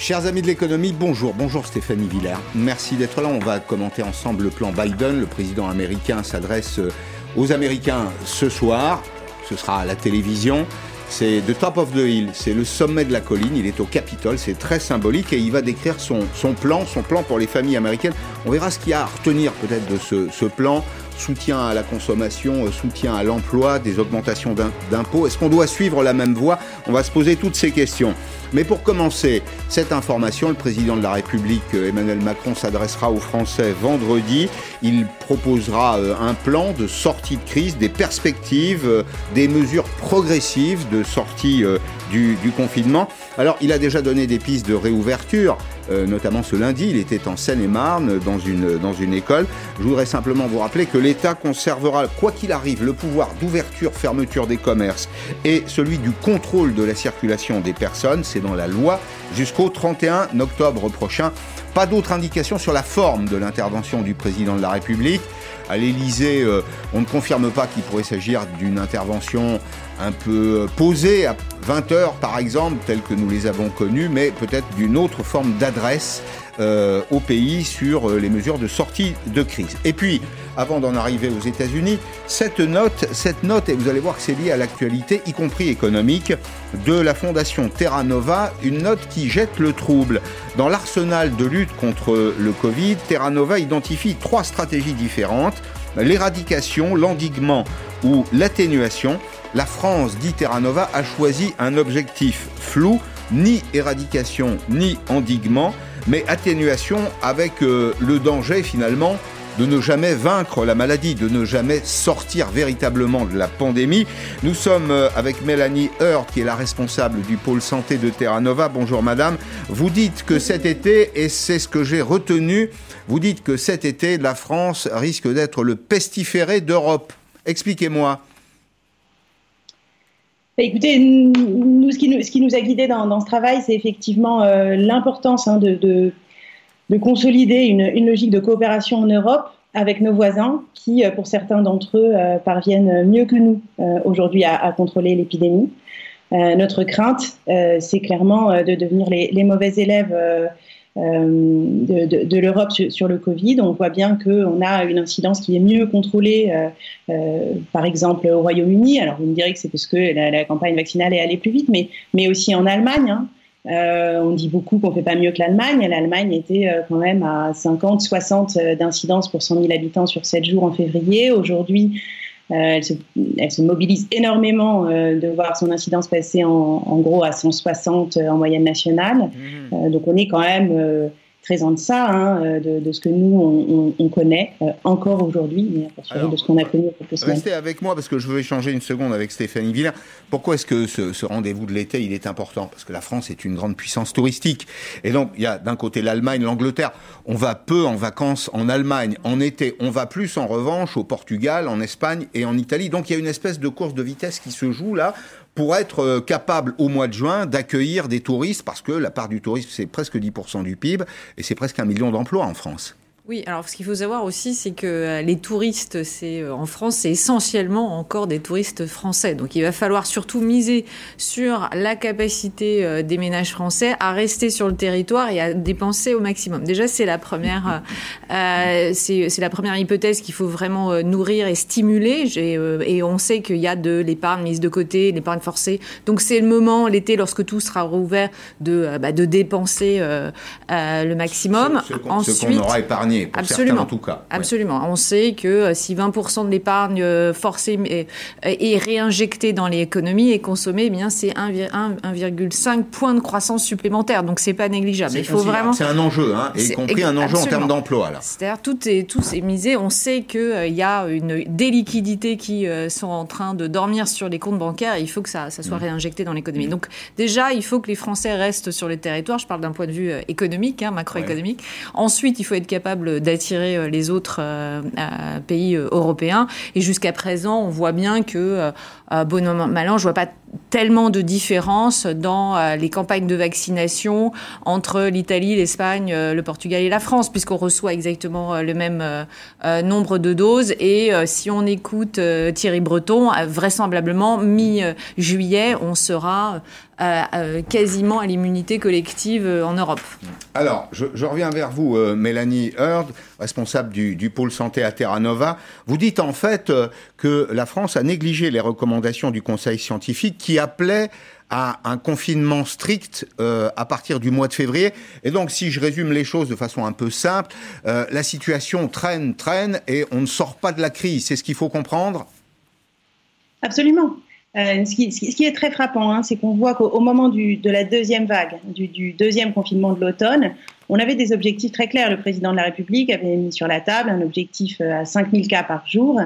Chers amis de l'économie, bonjour. Bonjour Stéphanie Villers. Merci d'être là. On va commenter ensemble le plan Biden. Le président américain s'adresse euh, aux Américains ce soir. Ce sera à la télévision. C'est The Top of the Hill, c'est le sommet de la colline, il est au Capitole, c'est très symbolique et il va décrire son, plan, son plan pour les familles américaines. On verra ce qu'il y a à retenir peut-être de ce, ce plan, soutien à la consommation, euh, soutien à l'emploi, des augmentations d'impôts. Est-ce qu'on doit suivre la même voie? On va se poser toutes ces questions. Mais pour commencer cette information, le président de la République, euh, Emmanuel Macron, s'adressera aux Français vendredi. Il proposera euh, un plan de sortie de crise, des perspectives, euh, des mesures progressives de sortie du, du confinement. Alors, il a déjà donné des pistes de réouverture. Euh, notamment ce lundi. Il était en Seine-et-Marne dans une, dans une école. Je voudrais simplement vous rappeler que l'État conservera, quoi qu'il arrive, le pouvoir d'ouverture, fermeture des commerces et celui du contrôle de la circulation des personnes. C'est dans la loi jusqu'au 31 octobre prochain. Pas d'autres indications sur la forme de l'intervention du président de la République. À l'Élysée, euh, on ne confirme pas qu'il pourrait s'agir d'une intervention un peu posée à 20 heures par exemple, telles que nous les avons connues, mais peut-être d'une autre forme d'adresse euh, au pays sur euh, les mesures de sortie de crise. Et puis, avant d'en arriver aux États-Unis, cette note, cette note, et vous allez voir que c'est lié à l'actualité, y compris économique, de la fondation Terra Nova, une note qui jette le trouble. Dans l'arsenal de lutte contre le Covid, Terra Nova identifie trois stratégies différentes l'éradication, l'endiguement ou l'atténuation. La France, dit Terra Nova, a choisi un objectif flou, ni éradication ni endiguement, mais atténuation avec euh, le danger finalement de ne jamais vaincre la maladie, de ne jamais sortir véritablement de la pandémie. Nous sommes euh, avec Mélanie Hurt, qui est la responsable du pôle santé de Terra Nova. Bonjour madame. Vous dites que cet été, et c'est ce que j'ai retenu, vous dites que cet été, la France risque d'être le pestiféré d'Europe. Expliquez-moi. Bah, écoutez, nous ce, qui nous, a guidés dans, ce travail, c'est effectivement euh, l'importance hein, de, de, consolider une, logique de coopération en Europe avec nos voisins qui, euh, pour certains d'entre eux, euh, parviennent mieux que nous aujourd'hui à, contrôler l'épidémie. notre crainte, c'est clairement de devenir les mauvais élèves euh, de, l'Europe sur, le Covid. On voit bien qu'on a une incidence qui est mieux contrôlée, euh, euh, par exemple au Royaume-Uni. Alors vous me direz que c'est parce que la, campagne vaccinale est allée plus vite, mais, mais aussi en Allemagne. Hein. on dit beaucoup qu'on fait pas mieux que l'Allemagne. L'Allemagne était quand même à 50, 60 d'incidence pour 100 000 habitants sur 7 jours en février. Aujourd'hui, euh, elle se, elle, se, mobilise énormément euh, de voir son incidence passer en, en, gros à 160 euh, en moyenne nationale. Mmh. donc on est quand même très en deçà hein, euh, de, de, ce que nous, on, on, connaît euh, encore aujourd'hui, mais à de ce qu'on a connu il quelques semaines. Restez avec moi parce que je veux échanger une seconde avec Stéphanie Villers. Pourquoi est-ce que ce, ce rendez-vous de l'été, il est important? Parce que la France est une grande puissance touristique. Et donc, il y a d'un côté l'Allemagne, l'Angleterre. On va peu en vacances en Allemagne en été. On va plus en revanche au Portugal, en Espagne et en Italie. Donc, il y a une espèce de course de vitesse qui se joue là pour être euh, capable au mois de juin d'accueillir des touristes, parce que la part du tourisme, c'est presque 10% du PIB, et c'est presque un million d'emplois en France. Oui, alors ce qu'il faut savoir aussi, c'est que euh, les touristes, c'est euh, en France, c'est essentiellement encore des touristes français. Donc il va falloir surtout miser sur la capacité euh, des ménages français à rester sur le territoire et à dépenser au maximum. Déjà, c'est la première, euh, c'est la première hypothèse qu'il faut vraiment nourrir et stimuler. et on sait qu'il y a de l'épargne mise de côté, l'épargne forcée. Donc c'est le moment, l'été, lorsque tout sera rouvert, de, bah, de dépenser le maximum. Ce, Ensuite, qu'on aura épargné Absolument. en tout cas. Absolument. On sait que euh, si 20% de l'épargne euh, forcée est, réinjectée dans l'économie et consommée, eh bien c'est 1,5 point de croissance supplémentaire. Donc c'est pas négligeable. Il faut vraiment. C'est un enjeu, hein, y compris un enjeu en termes d'emploi. C'est-à-dire tout est tout est misé. On sait qu'il euh, il y a une des liquidités qui sont en train de dormir sur les comptes bancaires. Et il faut que ça, ça soit mmh. réinjecté dans l'économie. Donc déjà, il faut que les Français restent sur les territoires. Je parle d'un point de vue économique, hein, macroéconomique. Ensuite, il faut être capable d'attirer euh, les autres euh, euh, pays européens. Et jusqu'à présent, on voit bien que, bon an, mal an, je vois pas tellement de différences dans les campagnes de vaccination entre l'Italie, l'Espagne, le Portugal et la France, puisqu'on reçoit exactement le même nombre de doses. Et si on écoute Thierry Breton, vraisemblablement mi-juillet, on sera quasiment à l'immunité collective en Europe. Alors, je, reviens vers vous, Mélanie Heard, responsable du, du, pôle santé à Terra Nova. Vous dites en fait que la France a négligé les recommandations du Conseil scientifique qui appelait à un confinement strict euh, à partir du mois de février. Et donc, si je résume les choses de façon un peu simple, euh, la situation traîne, traîne, et on ne sort pas de la crise. C'est ce qu'il faut comprendre? Absolument. Euh, ce, qui, est très frappant, hein, c'est qu'on voit qu'au moment du, de la deuxième vague, du, du deuxième confinement de l'automne, on avait des objectifs très clairs. Le président de la République avait mis sur la table un objectif à 5000 cas par jour.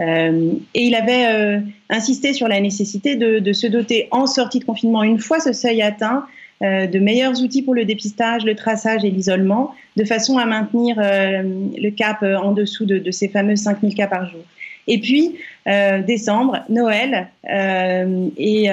Euh, et il avait euh, insisté sur la nécessité de, se doter en sortie de confinement, une fois ce seuil atteint, euh, de meilleurs outils pour le dépistage, le traçage et l'isolement, de façon à maintenir le cap en dessous de, ces fameux 5000 cas par jour. Et puis, décembre, Noël, et,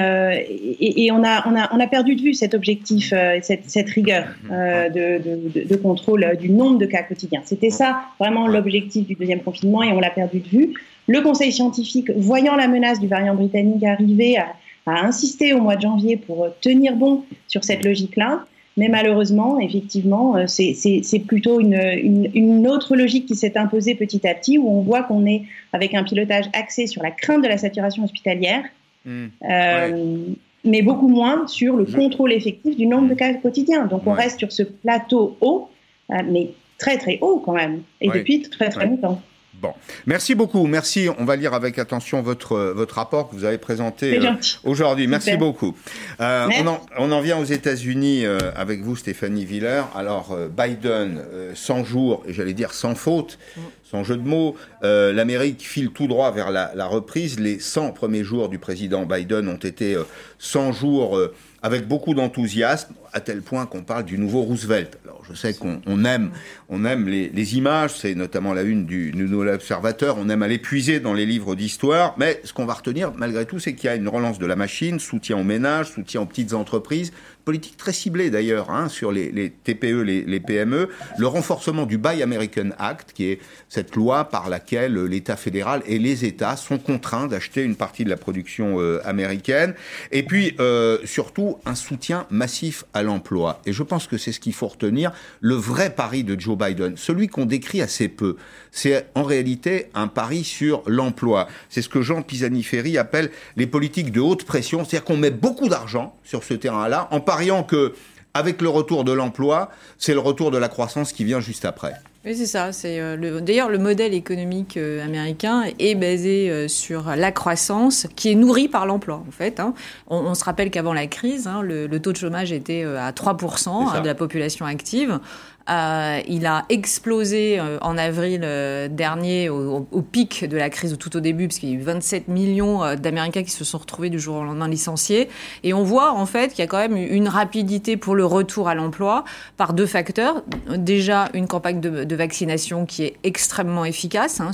on, a, perdu de vue cet objectif, cette, rigueur de, de, contrôle du nombre de cas quotidiens. C'était ça vraiment l'objectif du deuxième confinement et on l'a perdu de vue. Le Conseil scientifique, voyant la menace du variant britannique arriver, a, insisté au mois de janvier pour tenir bon sur cette logique-là. Mais malheureusement, effectivement, euh, c'est plutôt une, autre logique qui s'est imposée petit à petit, où on voit qu'on est avec un pilotage axé sur la crainte de la saturation hospitalière, mmh. euh, mais beaucoup moins sur le contrôle effectif du nombre de cas quotidiens. Donc on reste sur ce plateau haut, euh, mais très très haut quand même, et depuis très très longtemps. Bon, merci beaucoup. Merci. On va lire avec attention votre votre rapport que vous avez présenté euh, aujourd'hui. Merci beaucoup. Euh, on, en, on, en, vient aux États-Unis euh, avec vous, Stéphanie Viller. Alors Biden, 100 jours, et j'allais dire sans faute, sans jeu de mots. L'Amérique file tout droit vers la, la, reprise. Les 100 premiers jours du président Biden ont été 100 jours avec beaucoup d'enthousiasme, à tel point qu'on parle du nouveau Roosevelt. Alors je sais qu'on aime, on aime les, images, c'est notamment la une du, Nouvel Observateur, on aime aller puiser dans les livres d'histoire, mais ce qu'on va retenir malgré tout, c'est qu'il y a une relance de la machine, soutien aux ménages, soutien aux petites entreprises, politique très ciblée d'ailleurs hein, sur les, TPE, les, PME, le renforcement du Buy American Act, qui est cette loi par laquelle l'État fédéral et les États sont contraints d'acheter une partie de la production euh, américaine, et puis euh, surtout un soutien massif à l'emploi. Et je pense que c'est ce qu'il faut retenir, le vrai pari de Joe Biden, celui qu'on décrit assez peu, c'est en réalité un pari sur l'emploi. C'est ce que Jean Pisani-Ferry appelle les politiques de haute pression, c'est-à-dire qu'on met beaucoup d'argent sur ce terrain-là en pariant que, avec le retour de l'emploi, c'est le retour de la croissance qui vient juste après. Oui, c'est ça. C'est euh, d'ailleurs le modèle économique euh, américain est basé euh, sur la croissance qui est nourrie par l'emploi. En fait, hein. on, se rappelle qu'avant la crise, hein, le, taux de chômage était à 3% hein, de la population active. Euh, il a explosé euh, en avril euh, dernier au, pic de la crise tout au début, parce qu'il y a eu 27 millions d'Américains qui se sont retrouvés du jour au lendemain licenciés. Et on voit en fait qu'il y a quand même une rapidité pour le retour à l'emploi par deux facteurs. Déjà, une campagne de, vaccination qui est extrêmement efficace. Hein.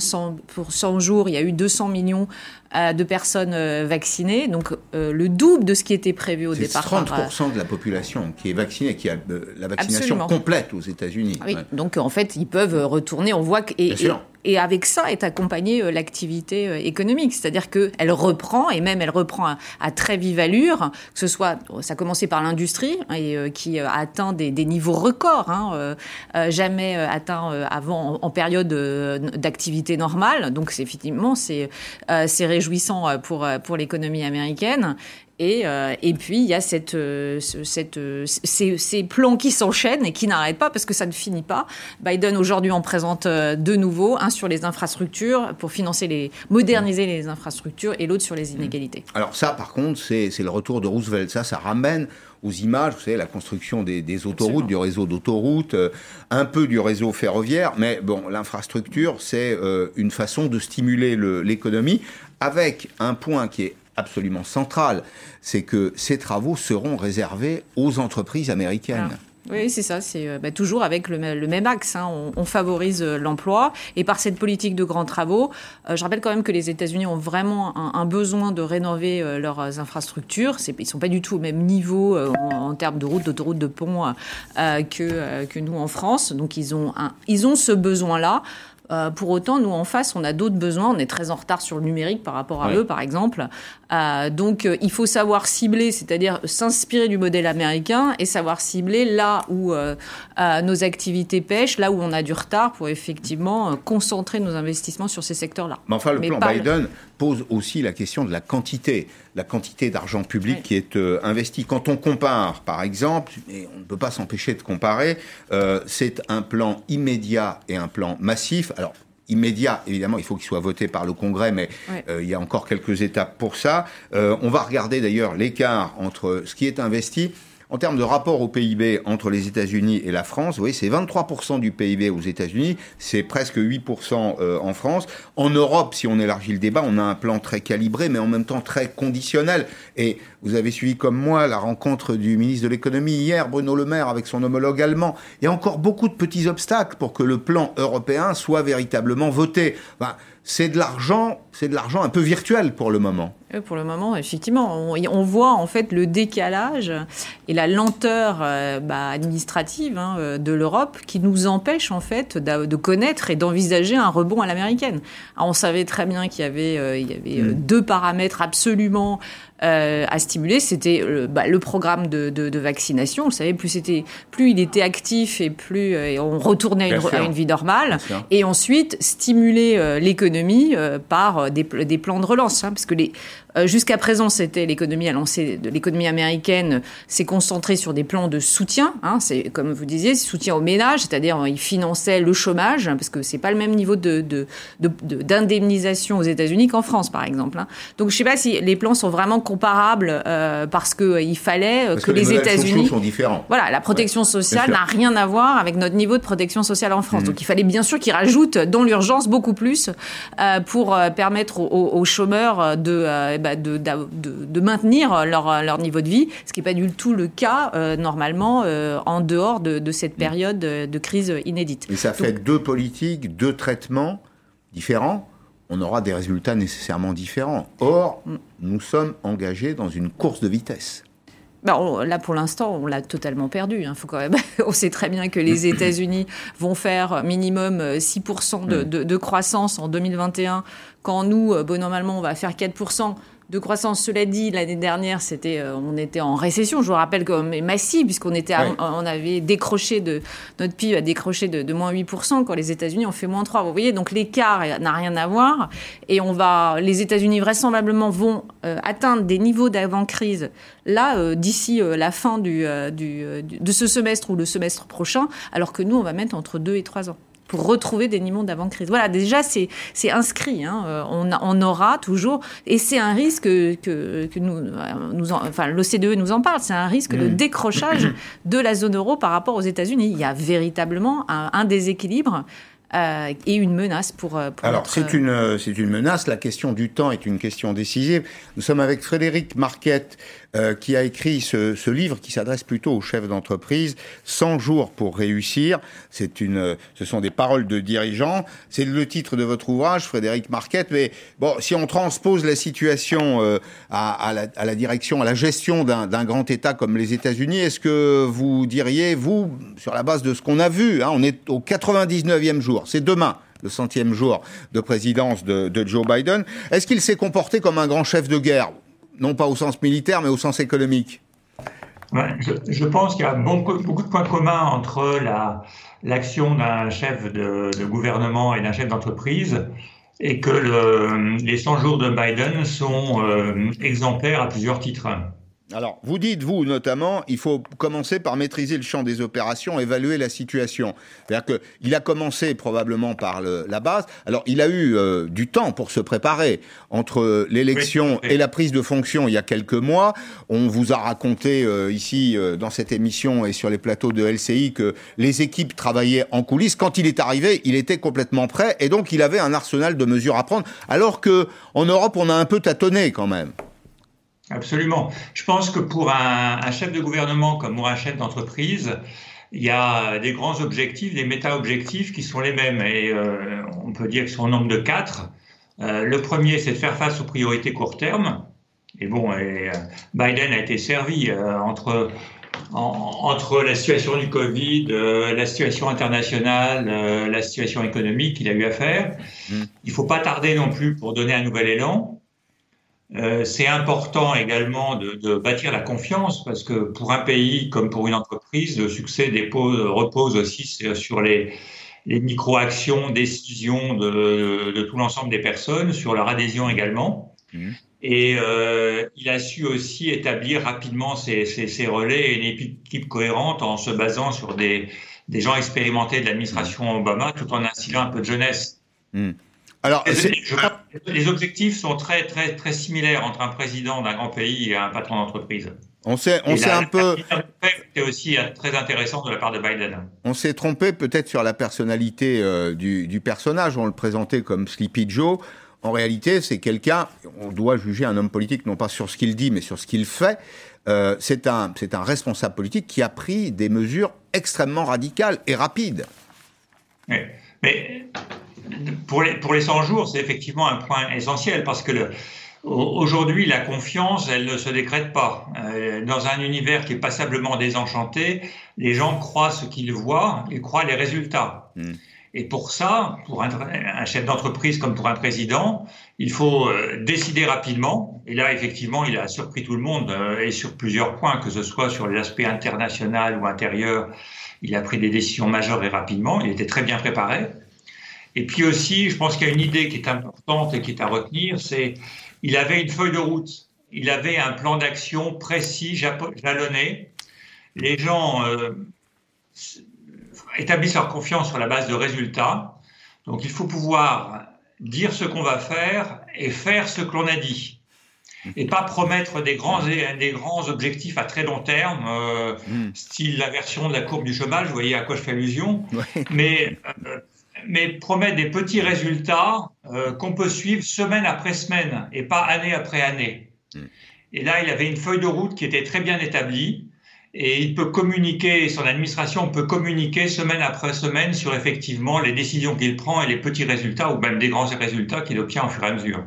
pour 100 jours, il y a eu 200 millions de personnes vaccinées, donc le double de ce qui était prévu au départ. 30% de la population qui est vaccinée, qui a la vaccination complète aux États-Unis. États-Unis. Oui, donc en fait, ils peuvent retourner. On voit que. Et, et, avec ça est accompagnée euh, l'activité euh, économique, c'est-à-dire qu'elle reprend, et même elle reprend à, très vive allure, que ce soit, ça a commencé par l'industrie, hein, et euh, qui a atteint des, niveaux records, hein, jamais atteints avant en, période d'activité normale. Donc c'est effectivement, c'est réjouissant pour, pour l'économie américaine. Et, euh, et, puis, il y a cette, euh, cette, euh, ces, ces, plans qui s'enchaînent et qui n'arrêtent pas parce que ça ne finit pas. Biden, aujourd'hui, en présente deux nouveaux. Un sur les infrastructures pour financer les, moderniser les infrastructures et l'autre sur les inégalités. Alors ça, par contre, c'est le retour de Roosevelt. Ça, ça ramène aux images, vous savez, la construction des, des autoroutes, du réseau d'autoroutes, un peu du réseau ferroviaire, mais bon, l'infrastructure, c'est une façon de stimuler l'économie avec un point qui est absolument central, c'est que ces travaux seront réservés aux entreprises américaines. Ah. Oui, c'est ça. C'est euh, bah, toujours avec le, même axe. Hein. On, favorise euh, l'emploi et par cette politique de grands travaux, euh, je rappelle quand même que les États-Unis ont vraiment un, besoin de rénover leurs infrastructures. Ils sont pas du tout au même niveau en, termes de routes, d'autoroutes, de ponts que que nous en France. Donc ils ont ils ont ce besoin-là. Euh, pour autant, nous en face, on a d'autres besoins. On est très en retard sur le numérique par rapport à eux, par exemple. Euh, donc, euh, il faut savoir cibler, c'est-à-dire s'inspirer du modèle américain et savoir cibler là où nos activités pêchent, là où on a du retard, pour effectivement concentrer nos investissements sur ces secteurs-là. Mais enfin, le plan Biden pose aussi la question de la quantité, la quantité d'argent public qui est investi. Quand on compare, par exemple, et on ne peut pas s'empêcher de comparer, c'est un plan immédiat et un plan massif alors, immédiat, évidemment, il faut qu'il soit voté par le Congrès, mais euh, il y a encore quelques étapes pour ça. Euh, on va regarder d'ailleurs l'écart entre ce qui est investi en termes de rapport au PIB entre les États-Unis et la France, vous voyez, c'est 23% du PIB aux États-Unis, c'est presque 8% euh, en France. En Europe, si on élargit le débat, on a un plan très calibré, mais en même temps très conditionnel. Et vous avez suivi comme moi la rencontre du ministre de l'économie hier, Bruno Le Maire, avec son homologue allemand. Il y a encore beaucoup de petits obstacles pour que le plan européen soit véritablement voté. Enfin, c'est de l'argent, c'est de l'argent un peu virtuel pour le moment. Pour le moment, effectivement, on, voit en fait le décalage et la lenteur euh, bah, administrative hein, euh, de l'Europe qui nous empêche en fait de connaître et d'envisager un rebond à l'américaine. On savait très bien qu'il y avait, euh, il y avait mm. deux paramètres absolument euh, à stimuler, c'était euh, bah, le programme de, de, de, vaccination. Vous savez, plus c'était, plus il était actif et plus euh, on retournait à une, à une, vie normale. Et ensuite stimuler l'économie par des, des, plans de relance, hein, parce que les euh, jusqu'à présent, c'était l'économie a lancé de l'économie américaine s'est concentrée sur des plans de soutien. Hein, c'est comme vous disiez, soutien aux ménages, c'est-à-dire ils finançaient le chômage parce que c'est pas le même niveau de, d'indemnisation aux États-Unis qu'en France, par exemple. Hein. Donc je sais pas si les plans sont vraiment comparables euh, parce que euh, il fallait que, les, États-Unis sont différents. Voilà, la protection sociale n'a rien à voir avec notre niveau de protection sociale en France. Mmh. Donc il fallait bien sûr qu'ils rajoutent dans l'urgence beaucoup plus pour permettre aux, aux chômeurs de bah, de, de, maintenir leur, leur, niveau de vie, ce qui n'est pas du tout le cas euh, normalement euh, en dehors de, cette période de crise inédite. Et ça fait deux politiques, deux traitements différents on aura des résultats nécessairement différents. Or, mm. nous sommes engagés dans une course de vitesse. Bah, là, pour l'instant, on l'a totalement perdu. Hein. Faut quand même... on sait très bien que les États-Unis vont faire minimum 6% de, mm. de, de, croissance en 2021, quand nous, euh, bon, normalement, on va faire 4% de croissance. Cela dit, l'année dernière, c'était, euh, on était en récession. Je vous rappelle comme massive, puisqu'on était, on avait décroché de notre PIB a décroché de, moins 8% quand les États-Unis ont fait moins 3. Vous voyez, donc l'écart n'a rien à voir. Et on va, les États-Unis vraisemblablement vont euh, atteindre des niveaux d'avant-crise là euh, d'ici la fin du, du, de ce semestre ou le semestre prochain, alors que nous, on va mettre entre 2 et 3 ans pour retrouver des niveaux d'avant-crise. Voilà, déjà, c'est inscrit. Hein. Euh, on, on, aura toujours, et c'est un risque que, que nous, nous enfin, l'OCDE nous en parle, c'est un risque de mmh. décrochage de la zone euro par rapport aux États-Unis. Il y a véritablement un, un déséquilibre euh, et une menace pour. Euh, pour Alors, c'est une, euh, c'est une menace. La question du temps est une question décisive. Nous sommes avec Frédéric Marquette, qui a écrit ce, ce livre qui s'adresse plutôt aux chefs d'entreprise, 100 jours pour réussir. C'est une, ce sont des paroles de dirigeants. C'est le titre de votre ouvrage, Frédéric Marquette. Mais bon, si on transpose la situation à, à, la, à, la, direction, à la gestion d'un grand État comme les États-Unis, est-ce que vous diriez, vous, sur la base de ce qu'on a vu, hein, on est au 99e jour, c'est demain le centième jour de présidence de, Joe Biden. Est-ce qu'il s'est comporté comme un grand chef de guerre? Non pas au sens militaire, mais au sens économique je, pense qu'il y a beaucoup, de points communs entre l'action d'un chef de, gouvernement et d'un chef d'entreprise et que les 100 jours de Biden sont euh, exemplaires à plusieurs titres. Alors, vous dites, vous notamment, il faut commencer par maîtriser le champ des opérations, évaluer la situation. C'est-à-dire qu'il a commencé probablement par la base. Alors, il a eu euh, du temps pour se préparer entre l'élection et la prise de fonction il y a quelques mois. On vous a raconté euh, ici, euh, dans cette émission et sur les plateaux de LCI, que les équipes travaillaient en coulisses. Quand il est arrivé, il était complètement prêt et donc il avait un arsenal de mesures à prendre. Alors que en Europe, on a un peu tâtonné quand même. Absolument. Je pense que pour un, chef de gouvernement comme pour un chef d'entreprise, il y a des grands objectifs, des méta-objectifs qui sont les mêmes. Et euh, on peut dire qu'ils sont au nombre de quatre. Euh, le premier, c'est de faire face aux priorités court terme. Et bon, et, euh, Biden a été servi entre entre la situation du Covid, la situation internationale, la situation économique qu'il a eu à faire. Mm. Il ne faut pas tarder non plus pour donner un nouvel élan. Euh, c'est important également de, de, bâtir la confiance parce que pour un pays comme pour une entreprise, le succès dépose, repose aussi sur les, les micro-actions, décisions de, de tout l'ensemble des personnes, sur leur adhésion également. Mmh. Et euh, il a su aussi établir rapidement ses, ses, ses, relais et une équipe cohérente en se basant sur des, des gens expérimentés de l'administration Obama tout en instillant un peu de jeunesse. Mmh. Alors, les objectifs sont très, très, très similaires entre un président d'un grand pays et un patron d'entreprise. On s'est, on s'est un peu. C'est aussi très intéressant de la part de Biden. On s'est trompé peut-être sur la personnalité euh, du, du, personnage. On le présentait comme Sleepy Joe. En réalité, c'est quelqu'un. On doit juger un homme politique non pas sur ce qu'il dit, mais sur ce qu'il fait. Euh, c'est un, c'est un responsable politique qui a pris des mesures extrêmement radicales et rapides. Oui. Mais pour les, pour les 100 jours, c'est effectivement un point essentiel parce que Aujourd'hui, la confiance, elle ne se décrète pas. Euh, dans un univers qui est passablement désenchanté, les gens croient ce qu'ils voient, ils croient les résultats. Hmm. Et pour ça, pour un, un chef d'entreprise comme pour un président, il faut euh, décider rapidement. Et là, effectivement, il a surpris tout le monde euh, et sur plusieurs points, que ce soit sur l'aspect international ou intérieur, il a pris des décisions majeures et rapidement. Il était très bien préparé. Et puis aussi, je pense qu'il y a une idée qui est importante et qui est à retenir, c'est il avait une feuille de route, il avait un plan d'action précis, jalonné. Les gens euh, établissent leur confiance sur la base de résultats. Donc il faut pouvoir dire ce qu'on va faire et faire ce que l'on a dit. Et pas promettre des grands, des grands objectifs à très long terme, euh, hmm. style la version de la courbe du chômage, vous voyez à quoi je fais allusion. Mais euh, mais promet des petits résultats euh, qu'on peut suivre semaine après semaine et pas année après année. Hmm. Et là, il avait une feuille de route qui était très bien établie et il peut communiquer, son administration peut communiquer semaine après semaine sur effectivement les décisions qu'il prend et les petits résultats ou même des grands résultats qu'il obtient au fur et à mesure.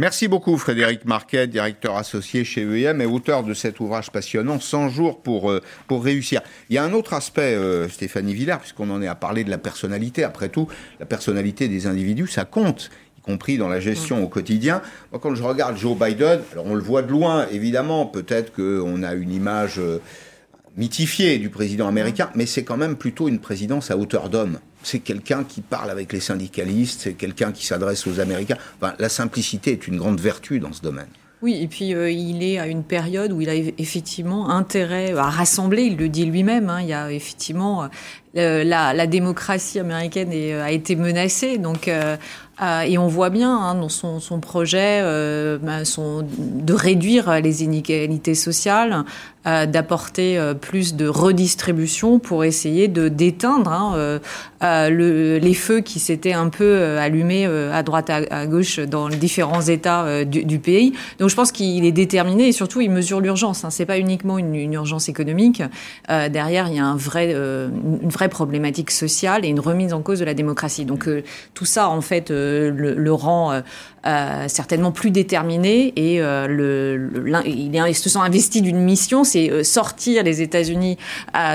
Merci beaucoup Frédéric Marquet, directeur associé chez EM et auteur de cet ouvrage passionnant 100 jours pour, euh, pour réussir. Il y a un autre aspect, euh, Stéphanie Villard, puisqu'on en est à parler de la personnalité. Après tout, la personnalité des individus, ça compte y compris dans la gestion mm. au quotidien. Moi, quand je regarde Joe Biden, alors on le voit de loin, évidemment, peut-être qu'on a une image euh, mythifiée du président américain, mais c'est quand même plutôt une présidence à hauteur d'homme c'est quelqu'un qui parle avec les syndicalistes, c'est quelqu'un qui s'adresse aux Américains. la simplicité est une grande vertu dans ce domaine. Oui, et puis euh, il est à une période où il a effectivement intérêt à rassembler, il le dit lui-même, hein, il y a effectivement euh, la, démocratie américaine euh, a été menacée, donc et on voit bien hein, dans son, projet euh, son, de réduire les inégalités sociales, euh, d'apporter euh, plus de redistribution pour essayer de d'éteindre hein, le, les feux qui s'étaient un peu allumés à droite à, à, gauche dans les différents États du, pays. Donc je pense qu'il est déterminé et surtout il mesure l'urgence. Hein. C'est pas uniquement une, urgence économique. derrière, il y a une vraie problématique sociale et une remise en cause de la démocratie. Donc tout ça, en fait le, rend euh, euh, certainement plus déterminé et euh, le, il, est, il, se sent investi d'une mission, c'est sortir les États-Unis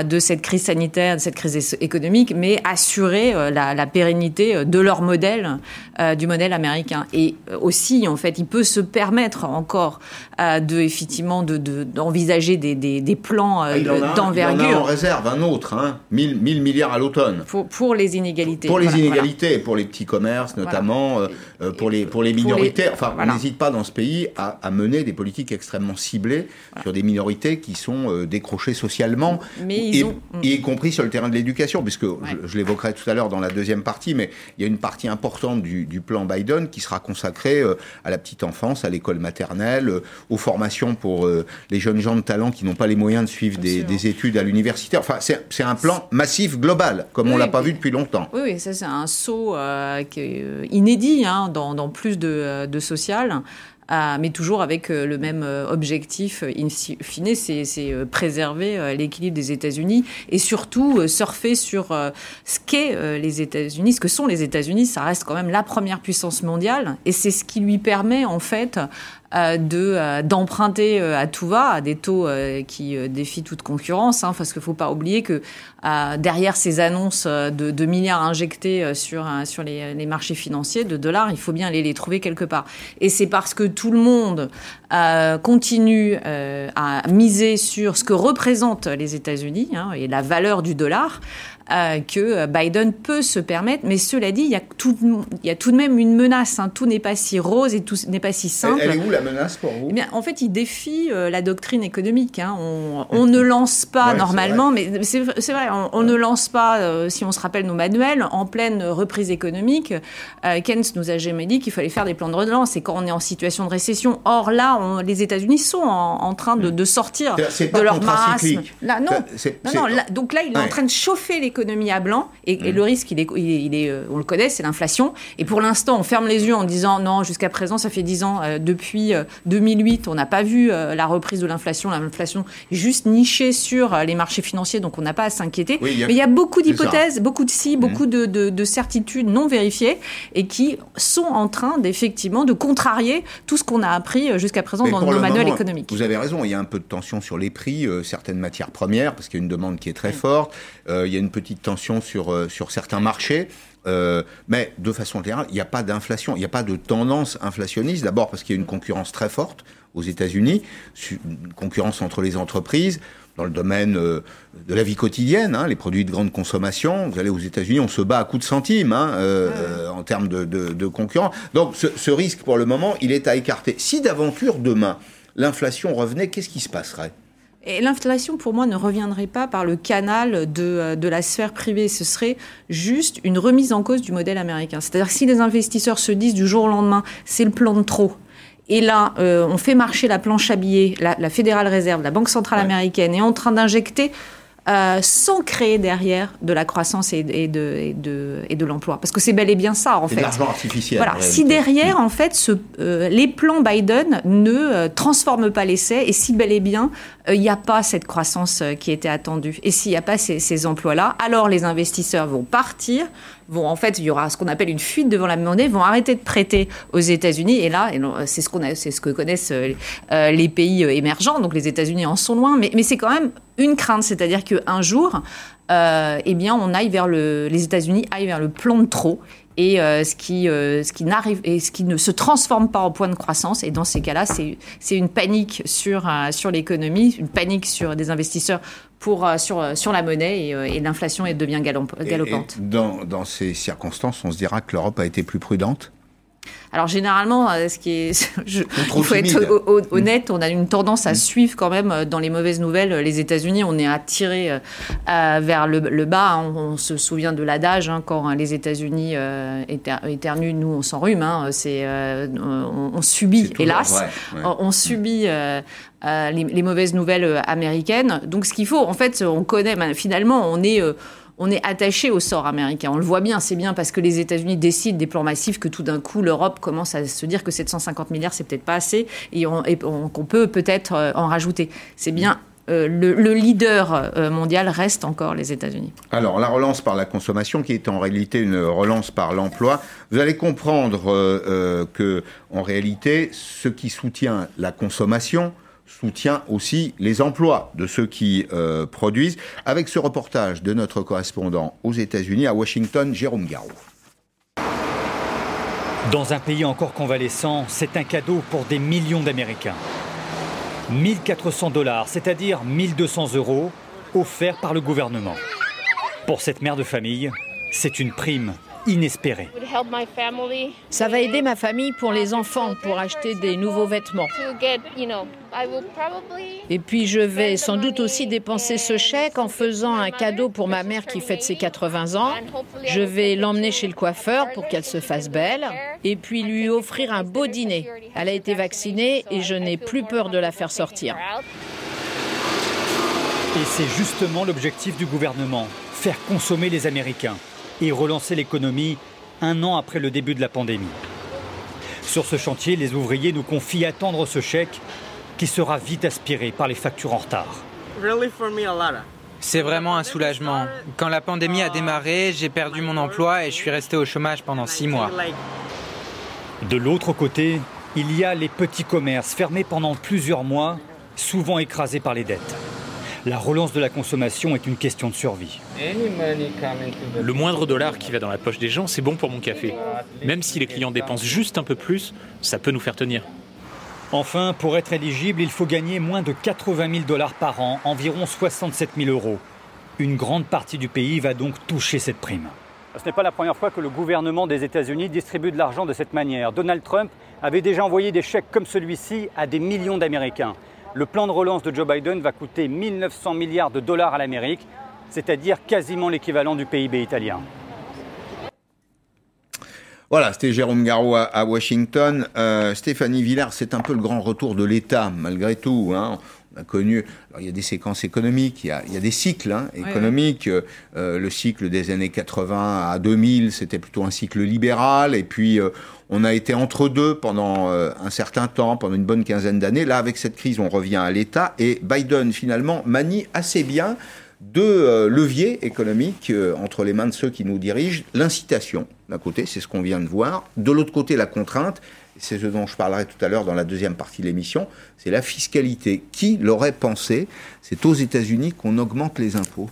de cette crise sanitaire, de cette crise économique, mais assurer la, la, pérennité de leur modèle, du modèle américain. Et aussi, en fait, il peut se permettre encore de effectivement d'envisager de, des, des, plans d'envergure. Il en a en réserve un autre, hein, 1000, milliards à l'automne. Pour, pour, les inégalités. Pour les inégalités, pour les petits commerces notamment, pour les pour les minorités. Enfin, on n'hésite pas dans ce pays à, à, mener des politiques extrêmement ciblées sur des minorités qui sont euh, décrochées socialement, mais y mm. compris sur le terrain de l'éducation, puisque je, l'évoquerai tout à l'heure dans la deuxième partie, mais il y a une partie importante du, du plan Biden qui sera consacrée euh, à la petite enfance, à l'école maternelle, euh, aux formations pour les jeunes gens de talent qui n'ont pas les moyens de suivre des, des, études à l'université. Enfin, c'est un plan massif, global, comme on l'a pas vu depuis longtemps. Oui, oui ça c'est un saut qui inédit hein, dans, plus de euh, social. Euh, mais toujours avec euh, le même objectif in fine, c'est préserver l'équilibre des États-Unis et surtout surfer sur ce qu'est les États-Unis, ce que sont les États-Unis. Ça reste quand même la première puissance mondiale et c'est ce qui lui permet en fait euh, de d'emprunter à tout va, à des taux qui défient toute concurrence, hein, parce qu'il ne faut pas oublier que derrière ces annonces de, de milliards injectés sur, sur les, les, marchés financiers de dollars, il faut bien aller les trouver quelque part. Et c'est parce que tout le monde continue à miser sur ce que représentent les États-Unis hein, et la valeur du dollar euh, que Biden peut se permettre. Mais cela dit, il y a tout, il y a tout de même une menace. Hein. Tout n'est pas si rose et tout n'est pas si simple. Elle, est où la menace pour vous eh bien, En fait, il défie euh, la doctrine économique. Hein. On, ne lance pas normalement, mais c'est vrai, on, ne lance pas, euh, si on se rappelle nos manuels, en pleine reprise économique. Keynes nous a jamais dit qu'il fallait faire des plans de relance. Et quand on est en situation de récession, or là, on, les États-Unis sont en, train de, sortir de leur marasme. Là, non, non, non donc là, il est en train de chauffer les économie à blanc et, mm. le risque, il est, il est, euh, on le connaît, c'est l'inflation. Et pour l'instant, on ferme les yeux en disant non, jusqu'à présent, ça fait 10 ans, euh, depuis 2008, euh, on n'a pas vu la reprise de l'inflation. L'inflation est juste nichée sur les marchés financiers, donc on n'a pas à s'inquiéter. Mais il y a beaucoup d'hypothèses, beaucoup de si, mm. beaucoup de, de, certitudes non vérifiées et qui sont en train d'effectivement de contrarier tout ce qu'on a appris jusqu'à présent dans nos manuels économiques. Vous avez raison, il y a un peu de tension sur les prix, certaines matières premières, parce qu'il y a une demande qui est très forte. il y a une petite petite tension sur, euh, sur certains marchés. Euh, mais de façon générale, il n'y a pas d'inflation, il n'y a pas de tendance inflationniste. D'abord parce qu'il y a une concurrence très forte aux États-Unis, une concurrence entre les entreprises dans le domaine euh, de la vie quotidienne, hein, les produits de grande consommation. Vous allez aux États-Unis, on se bat à coups de centimes hein, en termes de, de, concurrence. Donc ce, ce risque, pour le moment, il est à écarter. Si d'aventure demain l'inflation revenait, qu'est-ce qui se passerait? Et l'inflation, pour moi, ne reviendrait pas par le canal de, euh, de, la sphère privée. Ce serait juste une remise en cause du modèle américain. C'est-à-dire que si les investisseurs se disent du jour au lendemain, c'est le plan de trop, et là, euh, on fait marcher la planche à billets, la, la Fédérale Réserve, la Banque Centrale Américaine est en train d'injecter euh, sans créer derrière de la croissance et, de, et de, et de l'emploi. Parce que c'est bel et bien ça, en fait. l'argent artificiel. Voilà. Si derrière, en fait, ce, euh, les plans Biden ne euh, transforment pas l'essai, et si bel et bien, il n'y a pas cette croissance qui était attendue, et s'il n'y a pas ces, ces emplois-là, alors les investisseurs vont partir vont en fait, il y aura ce qu'on appelle une fuite devant la monnaie, vont arrêter de prêter aux États-Unis. Et là, c'est ce qu'on c'est ce que connaissent les pays émergents. Donc les États-Unis en sont loin, mais, mais c'est quand même une crainte, c'est-à-dire qu'un jour, eh bien, on aille vers le, les États-Unis aillent vers le plan de trop et ce qui ce qui n'arrive et ce qui ne se transforme pas en point de croissance et dans ces cas-là c'est c'est une panique sur sur l'économie une panique sur des investisseurs pour, euh, sur, euh, sur la monnaie et, euh, et l'inflation devient galopante. dans, dans ces circonstances, on se dira que l'Europe a été plus prudente alors généralement, ce qui est, je, il faut être honnête, on a une tendance à mm. suivre quand même dans les mauvaises nouvelles les États-Unis. On est attiré euh, vers le, bas. Hein. On, se souvient de l'adage hein, quand les États-Unis euh, éternuent, nous on s'enrhume. Hein. C'est, on, subit, hélas, On, subit euh, les, mauvaises nouvelles euh, américaines. Donc ce qu'il faut, en fait, on connaît, ben, finalement, on est... Euh, on est attaché au sort américain. On le voit bien, c'est bien parce que les États-Unis décident des plans massifs que tout d'un coup l'Europe commence à se dire que 750 milliards c'est peut-être pas assez et qu'on peut peut-être en rajouter. C'est bien. le, leader mondial reste encore les États-Unis. Alors la relance par la consommation, qui est en réalité une relance par l'emploi, vous allez comprendre que en réalité, ce qui soutient la consommation, soutient aussi les emplois de ceux qui euh, produisent, avec ce reportage de notre correspondant aux États-Unis, à Washington, Jérôme Garou. Dans un pays encore convalescent, c'est un cadeau pour des millions d'Américains. 1400 dollars, c'est-à-dire 1200 euros, offerts par le gouvernement. Pour cette mère de famille, c'est une prime inespéré. Ça va aider ma famille pour les enfants, pour acheter des nouveaux vêtements. Et puis je vais sans doute aussi dépenser ce chèque en faisant un cadeau pour ma mère qui fête ses 80 ans. Je vais l'emmener chez le coiffeur pour qu'elle se fasse belle et puis lui offrir un beau dîner. Elle a été vaccinée et je n'ai plus peur de la faire sortir. Et c'est justement l'objectif du gouvernement, faire consommer les Américains et relancer l'économie un an après le début de la pandémie. Sur ce chantier, les ouvriers nous confient attendre ce chèque qui sera vite aspiré par les factures en retard. C'est vraiment un soulagement. Quand la pandémie a démarré, j'ai perdu mon emploi et je suis resté au chômage pendant six mois. De l'autre côté, Il y a les petits commerces fermés pendant plusieurs mois, souvent écrasés par les dettes. La relance de la consommation est une question de survie. Le moindre dollar qui va dans la poche des gens, c'est bon pour mon café. Même si les clients dépensent juste un peu plus, ça peut nous faire tenir. Enfin, pour être éligible, il faut gagner moins de 80 000 dollars par an, environ 67 000 euros. Une grande partie du pays va donc toucher cette prime. Ce n'est pas la première fois que le gouvernement des États-Unis distribue de l'argent de cette manière. Donald Trump avait déjà envoyé des chèques comme celui-ci à des millions d'Américains. Le plan de relance de Joe Biden va coûter 1900 milliards de dollars à l'Amérique, c'est-à-dire quasiment l'équivalent du PIB italien. Voilà, c'était Jérôme Garou à, Washington. Euh, Stéphanie Villard, c'est un peu le grand retour de l'État, malgré tout. Hein a connu. Alors, il y a des séquences économiques, il y a, il y a des cycles hein, économiques. Euh, le cycle des années 80 à 2000, c'était plutôt un cycle libéral. Et puis, euh, on a été entre deux pendant euh, un certain temps, pendant une bonne quinzaine d'années. Là, avec cette crise, on revient à l'État. Et Biden, finalement, manie assez bien deux leviers économiques entre les mains de ceux qui nous dirigent. L'incitation, d'un côté, c'est ce qu'on vient de voir. De l'autre côté, la contrainte c'est ce dont je parlerai tout à l'heure dans la deuxième partie de l'émission, c'est la fiscalité. Qui l'aurait pensé? C'est aux États-Unis qu'on augmente les impôts.